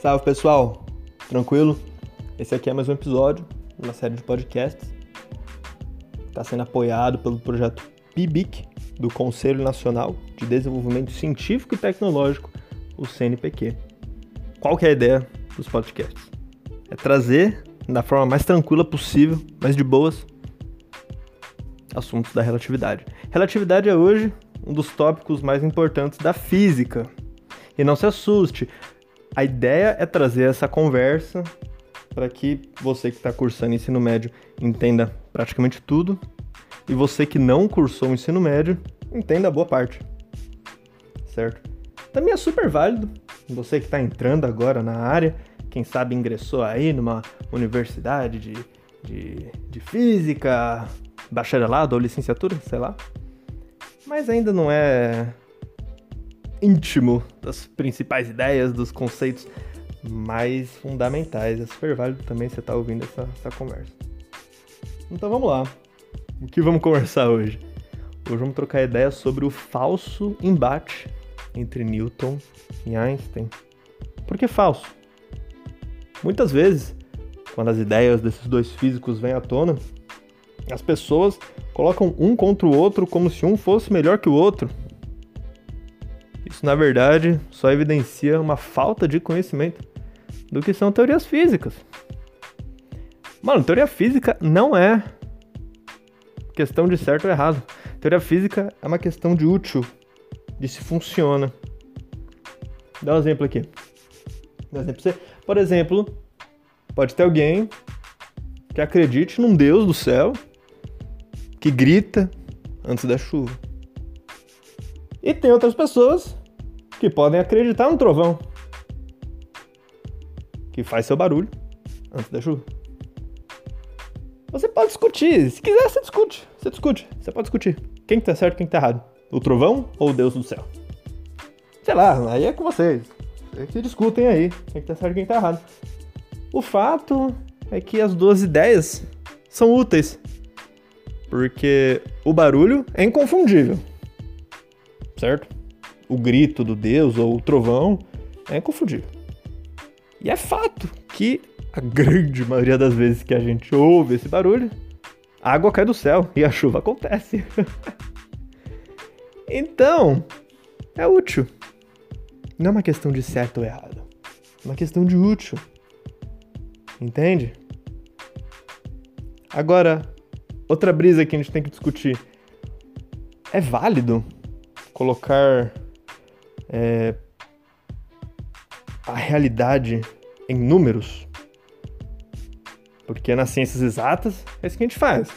Salve pessoal, tranquilo? Esse aqui é mais um episódio uma série de podcasts. Está sendo apoiado pelo projeto PIBIC do Conselho Nacional de Desenvolvimento Científico e Tecnológico, o CNPq. Qual que é a ideia dos podcasts? É trazer da forma mais tranquila possível, mais de boas, assuntos da relatividade. Relatividade é hoje um dos tópicos mais importantes da física. E não se assuste, a ideia é trazer essa conversa para que você que está cursando ensino médio entenda praticamente tudo e você que não cursou o ensino médio entenda boa parte. Certo? Também é super válido você que está entrando agora na área, quem sabe ingressou aí numa universidade de, de, de física, bacharelado ou licenciatura, sei lá, mas ainda não é íntimo das principais ideias, dos conceitos mais fundamentais. É super válido também você estar tá ouvindo essa, essa conversa. Então vamos lá. O que vamos conversar hoje? Hoje vamos trocar ideias sobre o falso embate entre Newton e Einstein. Por que falso? Muitas vezes, quando as ideias desses dois físicos vêm à tona, as pessoas colocam um contra o outro como se um fosse melhor que o outro. Isso, na verdade, só evidencia uma falta de conhecimento do que são teorias físicas. Mano, teoria física não é questão de certo ou errado. Teoria física é uma questão de útil, de se funciona. Dá um exemplo aqui. Dá um exemplo pra você. Por exemplo, pode ter alguém que acredite num Deus do céu que grita antes da chuva. E tem outras pessoas que podem acreditar no trovão, que faz seu barulho antes da chuva. Você pode discutir, se quiser você discute, você discute, você pode discutir. Quem que tá certo, quem que tá errado? O trovão ou o Deus do céu? Sei lá, aí é com vocês. Vocês que discutem aí, quem que tá certo, quem que tá errado. O fato é que as duas ideias são úteis, porque o barulho é inconfundível, certo? o grito do Deus ou o trovão é inconfundível. E é fato que a grande maioria das vezes que a gente ouve esse barulho, a água cai do céu e a chuva acontece. então, é útil. Não é uma questão de certo ou errado. É uma questão de útil. Entende? Agora, outra brisa que a gente tem que discutir. É válido colocar é, a realidade em números. Porque nas ciências exatas é isso que a gente faz,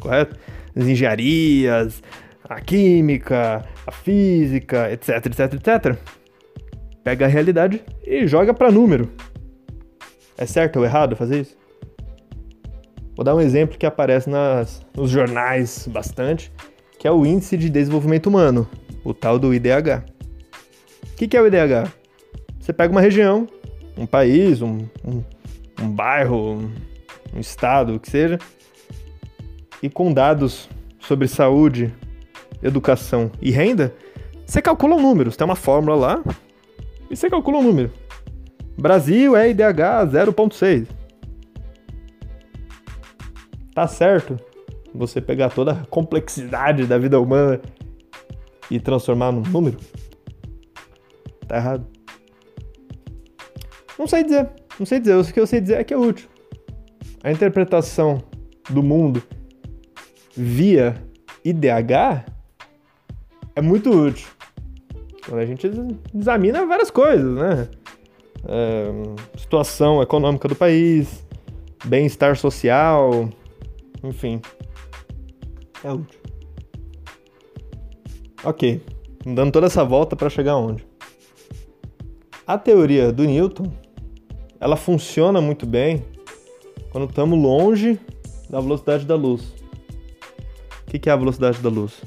correto? As engenharias, a química, a física, etc, etc, etc. Pega a realidade e joga para número. É certo ou errado fazer isso? Vou dar um exemplo que aparece nas, nos jornais bastante, que é o Índice de Desenvolvimento Humano, o tal do IDH que, que é o IDH? Você pega uma região, um país, um, um, um bairro, um, um estado, o que seja, e com dados sobre saúde, educação e renda, você calcula um número. Tem uma fórmula lá e você calcula um número. Brasil é IDH 0.6. Tá certo você pegar toda a complexidade da vida humana e transformar num número? Tá errado. Não sei dizer. Não sei dizer. O que eu sei dizer é que é útil. A interpretação do mundo via IDH é muito útil. Quando a gente examina várias coisas, né? É, situação econômica do país, bem-estar social, enfim. É útil. Ok, dando toda essa volta para chegar onde? A teoria do Newton, ela funciona muito bem quando estamos longe da velocidade da luz. O que é a velocidade da luz?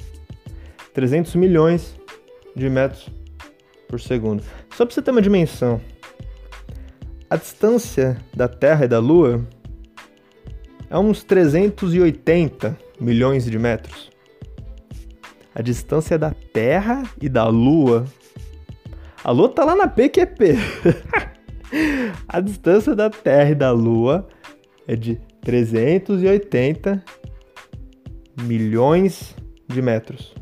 300 milhões de metros por segundo. Só para você ter uma dimensão, a distância da Terra e da Lua é uns 380 milhões de metros. A distância da Terra e da Lua a Lua tá lá na PQP. A distância da Terra e da Lua é de 380 milhões de metros.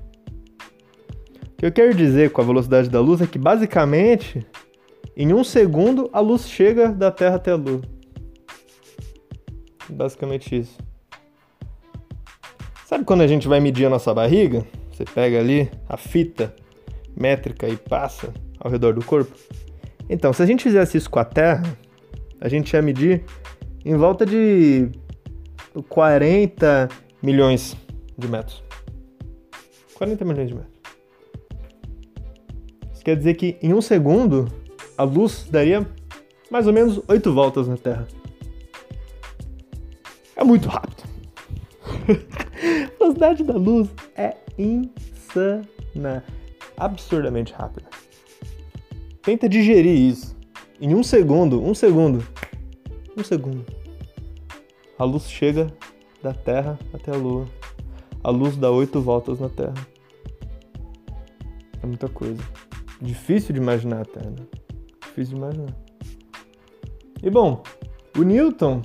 O que eu quero dizer com a velocidade da luz é que, basicamente, em um segundo, a luz chega da Terra até a Lua. Basicamente isso. Sabe quando a gente vai medir a nossa barriga? Você pega ali a fita métrica e passa ao redor do corpo? Então, se a gente fizesse isso com a Terra, a gente ia medir em volta de 40 milhões de metros. 40 milhões de metros. Isso quer dizer que em um segundo a luz daria mais ou menos 8 voltas na Terra. É muito rápido. a velocidade da luz é insana. Absurdamente rápida. Tenta digerir isso. Em um segundo, um segundo, um segundo. A luz chega da Terra até a Lua. A luz dá oito voltas na Terra. É muita coisa. Difícil de imaginar até, né? Difícil de imaginar. E bom, o Newton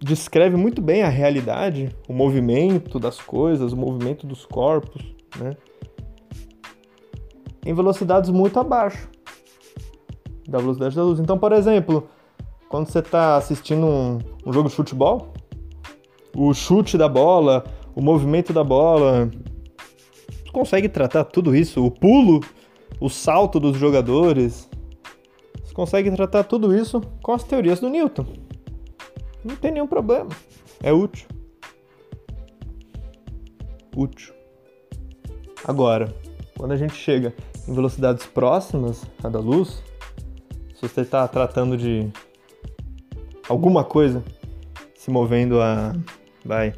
descreve muito bem a realidade, o movimento das coisas, o movimento dos corpos, né? Em velocidades muito abaixo da velocidade da luz. Então, por exemplo, quando você está assistindo um, um jogo de futebol, o chute da bola, o movimento da bola, você consegue tratar tudo isso, o pulo, o salto dos jogadores, você consegue tratar tudo isso com as teorias do Newton. Não tem nenhum problema. É útil. Útil. Agora, quando a gente chega em velocidades próximas à da luz, se você está tratando de alguma coisa se movendo a, vai,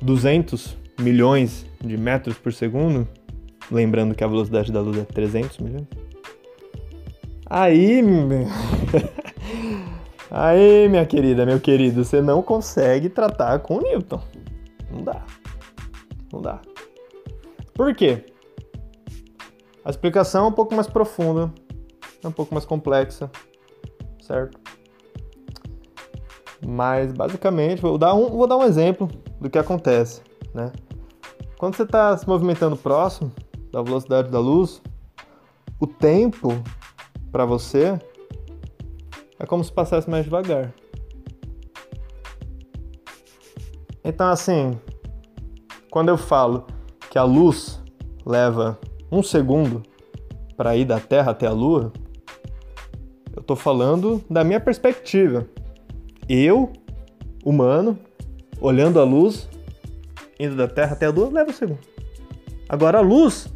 200 milhões de metros por segundo, lembrando que a velocidade da luz é 300 milhões. Aí, aí, minha querida, meu querido, você não consegue tratar com Newton. Não dá. Não dá. Por quê? A explicação é um pouco mais profunda, é um pouco mais complexa, certo? Mas basicamente, vou dar um, vou dar um exemplo do que acontece, né? Quando você está se movimentando próximo da velocidade da luz, o tempo para você é como se passasse mais devagar. Então, assim, quando eu falo que a luz leva um segundo para ir da Terra até a Lua, eu estou falando da minha perspectiva. Eu, humano, olhando a luz, indo da Terra até a Lua, leva um segundo. Agora a luz,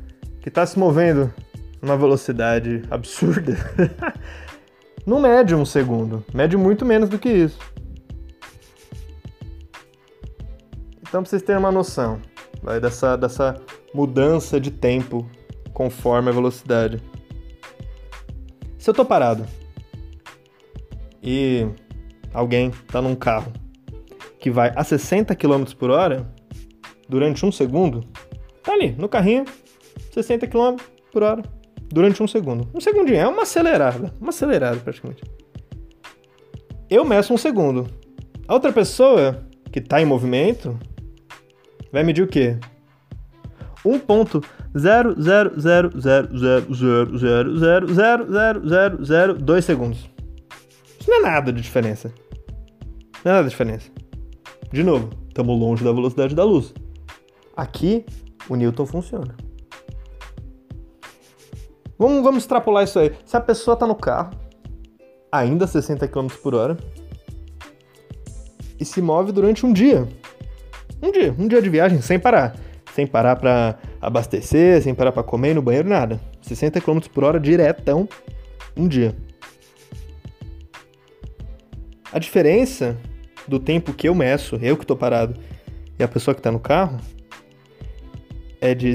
que está se movendo numa velocidade absurda, não mede um segundo, mede muito menos do que isso. Então, para vocês terem uma noção vai, dessa, dessa mudança de tempo conforme a velocidade. Se eu tô parado e alguém está num carro que vai a 60 km por hora durante um segundo, tá ali no carrinho, 60 km por hora durante um segundo. Um segundinho, é uma acelerada, uma acelerada praticamente. Eu meço um segundo. A outra pessoa que está em movimento vai medir o quê? 1.0000000000002 segundos. Isso não é nada de diferença. Não é nada de diferença. De novo, estamos longe da velocidade da luz. Aqui, o Newton funciona. Vamos, vamos extrapolar isso aí. Se a pessoa está no carro, ainda a 60 km por hora, e se move durante um dia. Um dia, um dia de viagem sem parar. Sem parar para abastecer, sem parar para comer no banheiro, nada. 60 km por hora diretão, um dia. A diferença do tempo que eu meço, eu que estou parado, e a pessoa que está no carro, é de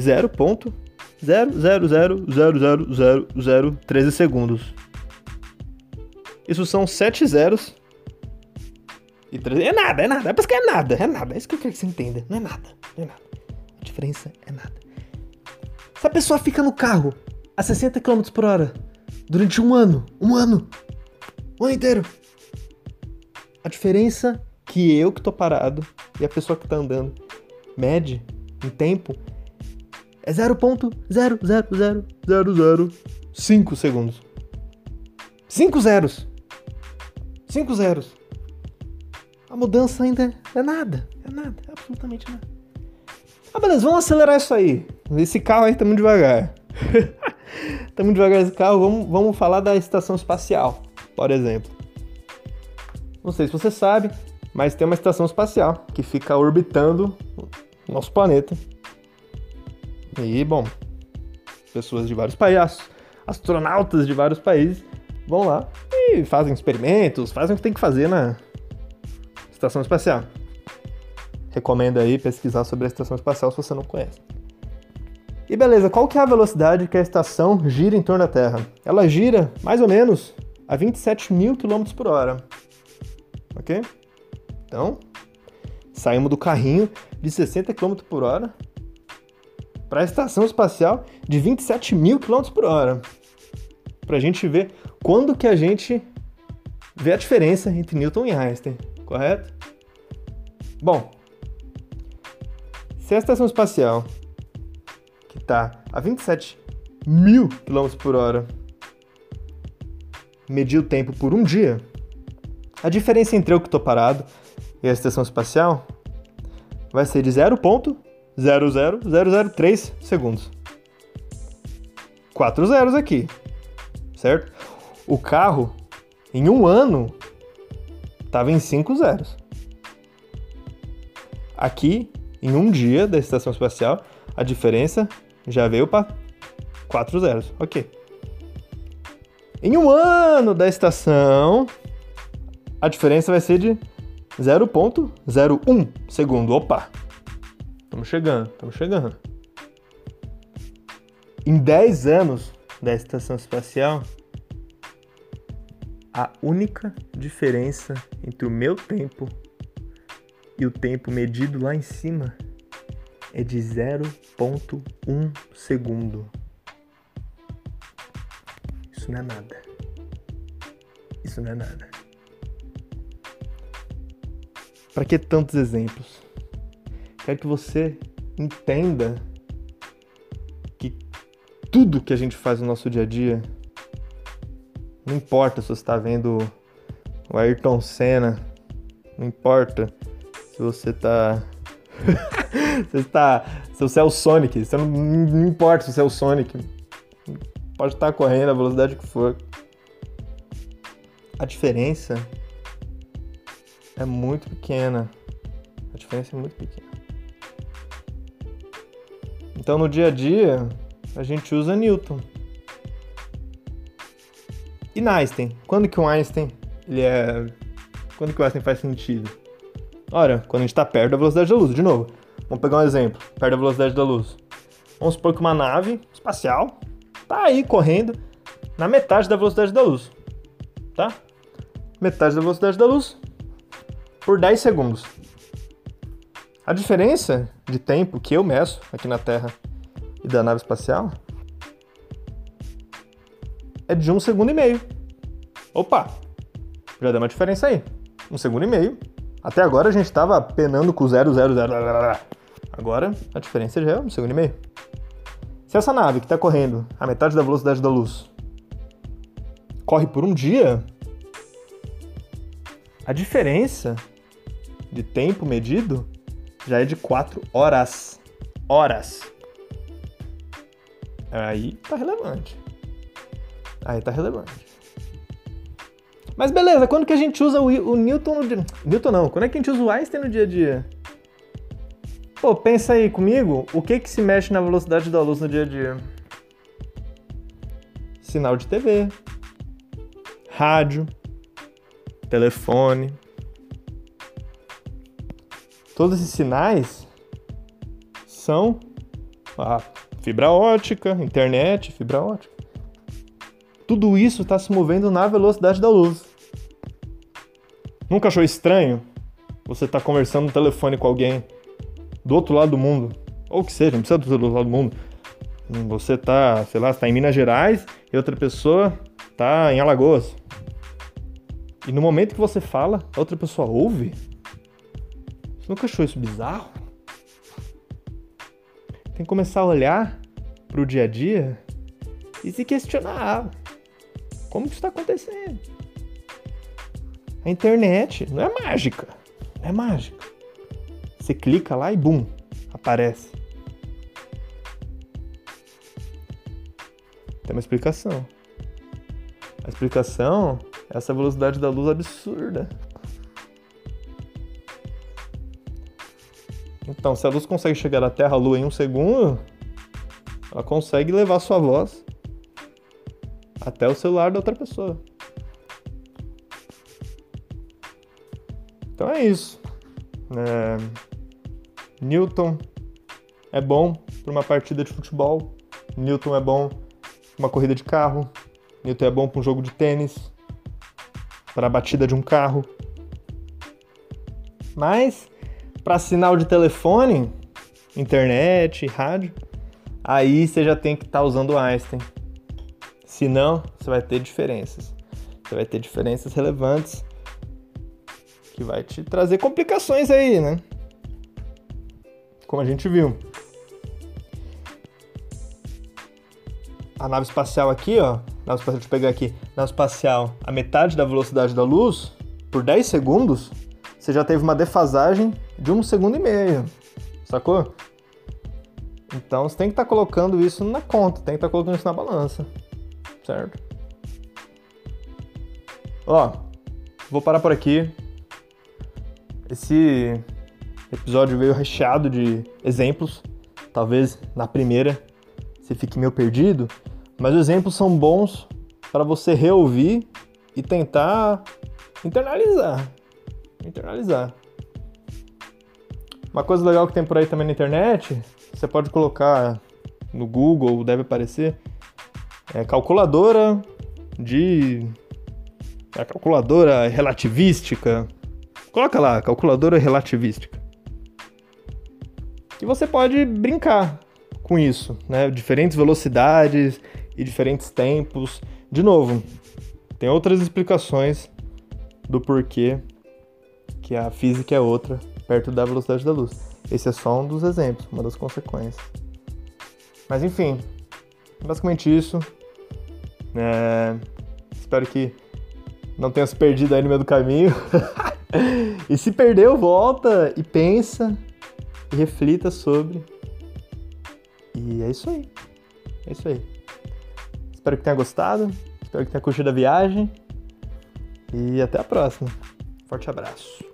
0.000000013 segundos. Isso são 7 zeros e 13. É nada, é nada. É pra que é nada, é nada. É isso que eu quero que você entenda. Não é nada, não é nada. A diferença é nada. Se a pessoa fica no carro a 60 km por hora durante um ano. Um ano. Um ano inteiro. A diferença que eu que tô parado e a pessoa que tá andando mede em tempo é 0.00005 segundos. 5 zeros. 5 zeros. A mudança ainda é nada. É nada. É absolutamente nada. Ah, beleza, vamos acelerar isso aí. Esse carro aí tá muito devagar. tá muito devagar esse carro. Vamos, vamos falar da estação espacial, por exemplo. Não sei se você sabe, mas tem uma estação espacial que fica orbitando nosso planeta. E, bom, pessoas de vários países, astronautas de vários países vão lá e fazem experimentos, fazem o que tem que fazer na estação espacial. Recomendo aí pesquisar sobre a estação espacial se você não conhece. E beleza, qual que é a velocidade que a estação gira em torno da Terra? Ela gira mais ou menos a 27 mil km por hora. Ok? Então, saímos do carrinho de 60 km por hora para a estação espacial de 27 mil km por hora. Para a gente ver quando que a gente vê a diferença entre Newton e Einstein, correto? Bom, se a estação espacial que está a 27 mil km por hora medir o tempo por um dia, a diferença entre eu que estou parado e a estação espacial vai ser de 0.00003 segundos. Quatro zeros aqui, certo? O carro, em um ano, estava em cinco zeros. Aqui, em um dia da estação espacial, a diferença já veio para quatro zeros. Ok. Em um ano da estação, a diferença vai ser de 0.01 segundo. Opa! Estamos chegando, estamos chegando. Em 10 anos da estação espacial, a única diferença entre o meu tempo e o tempo medido lá em cima é de 0.1 segundo. Isso não é nada. Isso não é nada. Para que tantos exemplos? Quero que você entenda que tudo que a gente faz no nosso dia a dia, não importa se você está vendo o Ayrton Senna, não importa se você está você está se você é o Sonic, você não, não importa se você é o Sonic, pode estar correndo a velocidade que for. A diferença é muito pequena. A diferença é muito pequena. Então no dia a dia a gente usa Newton. E na Einstein? Quando que o Einstein ele é. Quando que o Einstein faz sentido? Ora, quando a gente está perto da velocidade da luz, de novo. Vamos pegar um exemplo, perto da velocidade da luz. Vamos supor que uma nave espacial tá aí correndo na metade da velocidade da luz. Tá? Metade da velocidade da luz, por 10 segundos. A diferença de tempo que eu meço aqui na Terra e da nave espacial é de um segundo e meio. Opa! Já deu uma diferença aí. Um segundo e meio. Até agora a gente estava penando com 0, 0, 0. Agora a diferença já é um segundo e meio. Se essa nave que está correndo a metade da velocidade da luz corre por um dia, a diferença de tempo medido já é de 4 horas. Horas. Aí tá relevante. Aí tá relevante. Mas beleza, quando que a gente usa o, o Newton no dia... Newton não, quando é que a gente usa o Einstein no dia a dia? Pô, pensa aí comigo, o que que se mexe na velocidade da luz no dia a dia? Sinal de TV, rádio, telefone, Todos esses sinais são a fibra ótica, internet, fibra ótica. Tudo isso está se movendo na velocidade da luz. Nunca achou estranho você estar tá conversando no telefone com alguém do outro lado do mundo? Ou que seja, não precisa do outro lado do mundo. Você tá, sei lá, está em Minas Gerais e outra pessoa tá em Alagoas. E no momento que você fala, a outra pessoa ouve. Nunca achou isso bizarro? Tem que começar a olhar pro dia a dia e se questionar. Como que isso está acontecendo? A internet não é mágica. Não é mágica. Você clica lá e bum, aparece. Tem uma explicação. A explicação é essa velocidade da luz absurda. Então, se a luz consegue chegar da Terra à Lua em um segundo, ela consegue levar sua voz até o celular da outra pessoa. Então é isso. É... Newton é bom para uma partida de futebol. Newton é bom para uma corrida de carro. Newton é bom para um jogo de tênis. Para a batida de um carro. Mas para sinal de telefone, internet, rádio, aí você já tem que estar tá usando Einstein. Senão, você vai ter diferenças. Você vai ter diferenças relevantes que vai te trazer complicações aí, né? Como a gente viu. A nave espacial aqui, ó, nave espacial, deixa eu pegar aqui, nave espacial a metade da velocidade da luz, por 10 segundos, você já teve uma defasagem de um segundo e meio, sacou? Então você tem que estar tá colocando isso na conta, tem que estar tá colocando isso na balança certo? Ó, vou parar por aqui. Esse episódio veio recheado de exemplos. Talvez na primeira você fique meio perdido, mas os exemplos são bons para você reouvir e tentar internalizar. Internalizar. Uma coisa legal que tem por aí também na internet, você pode colocar no Google, deve aparecer, é, calculadora de. É, calculadora relativística. Coloca lá, calculadora relativística. E você pode brincar com isso, né? Diferentes velocidades e diferentes tempos. De novo, tem outras explicações do porquê que a física é outra perto da velocidade da luz. Esse é só um dos exemplos, uma das consequências. Mas enfim, basicamente isso. É, espero que não tenha se perdido aí no meio do caminho. e se perdeu, volta e pensa e reflita sobre. E é isso aí. É isso aí. Espero que tenha gostado. Espero que tenha curtido a viagem. E até a próxima. Forte abraço.